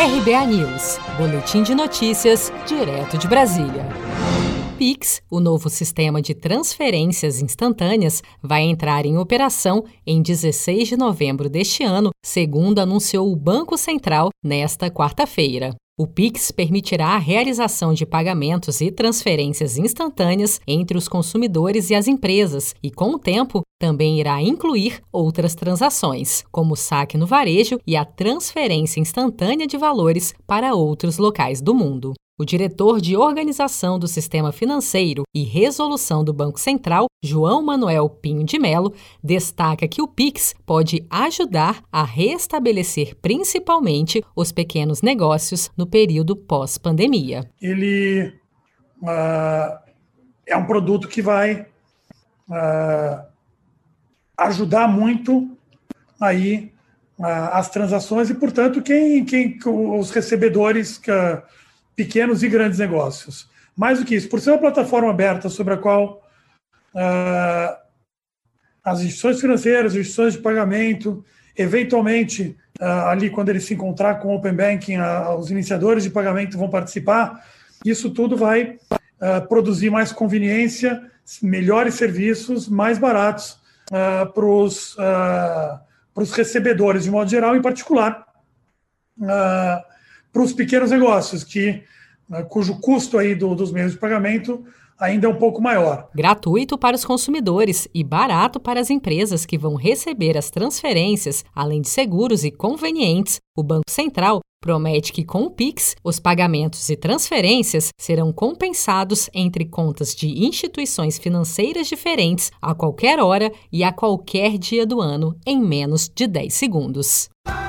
RBA News, Boletim de Notícias, direto de Brasília. Pix, o novo sistema de transferências instantâneas, vai entrar em operação em 16 de novembro deste ano, segundo anunciou o Banco Central nesta quarta-feira. O Pix permitirá a realização de pagamentos e transferências instantâneas entre os consumidores e as empresas e, com o tempo, também irá incluir outras transações, como o saque no varejo e a transferência instantânea de valores para outros locais do mundo. O diretor de Organização do Sistema Financeiro e Resolução do Banco Central, João Manuel Pinho de Melo, destaca que o Pix pode ajudar a restabelecer principalmente os pequenos negócios no período pós-pandemia. Ele uh, é um produto que vai uh, ajudar muito aí uh, as transações e, portanto, quem, quem os recebedores que pequenos e grandes negócios. Mais do que isso, por ser uma plataforma aberta sobre a qual uh, as instituições financeiras, as instituições de pagamento, eventualmente, uh, ali quando ele se encontrar com o Open Banking, uh, os iniciadores de pagamento vão participar, isso tudo vai produzir mais conveniência, melhores serviços, mais baratos para os recebedores, de modo geral, em particular para os pequenos negócios, que, né, cujo custo aí do, dos meios de pagamento ainda é um pouco maior. Gratuito para os consumidores e barato para as empresas que vão receber as transferências, além de seguros e convenientes. O Banco Central promete que com o Pix, os pagamentos e transferências serão compensados entre contas de instituições financeiras diferentes a qualquer hora e a qualquer dia do ano em menos de 10 segundos.